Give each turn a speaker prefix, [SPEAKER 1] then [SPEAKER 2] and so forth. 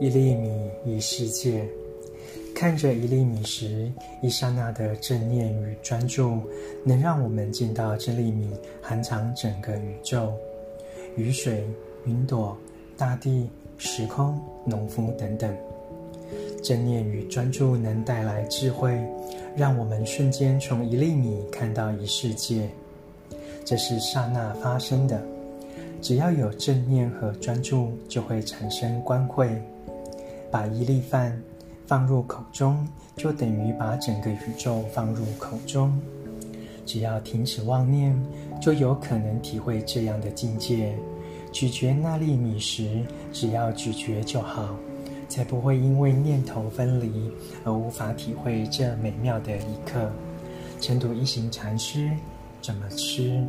[SPEAKER 1] 一粒米，一世界。看着一粒米时，一刹那的正念与专注，能让我们见到这粒米含藏整个宇宙、雨水、云朵、大地、时空、农夫等等。正念与专注能带来智慧，让我们瞬间从一粒米看到一世界。这是刹那发生的。只要有正念和专注，就会产生光慧。把一粒饭放入口中，就等于把整个宇宙放入口中。只要停止妄念，就有可能体会这样的境界。咀嚼那粒米时，只要咀嚼就好，才不会因为念头分离而无法体会这美妙的一刻。晨读一行禅师怎么吃？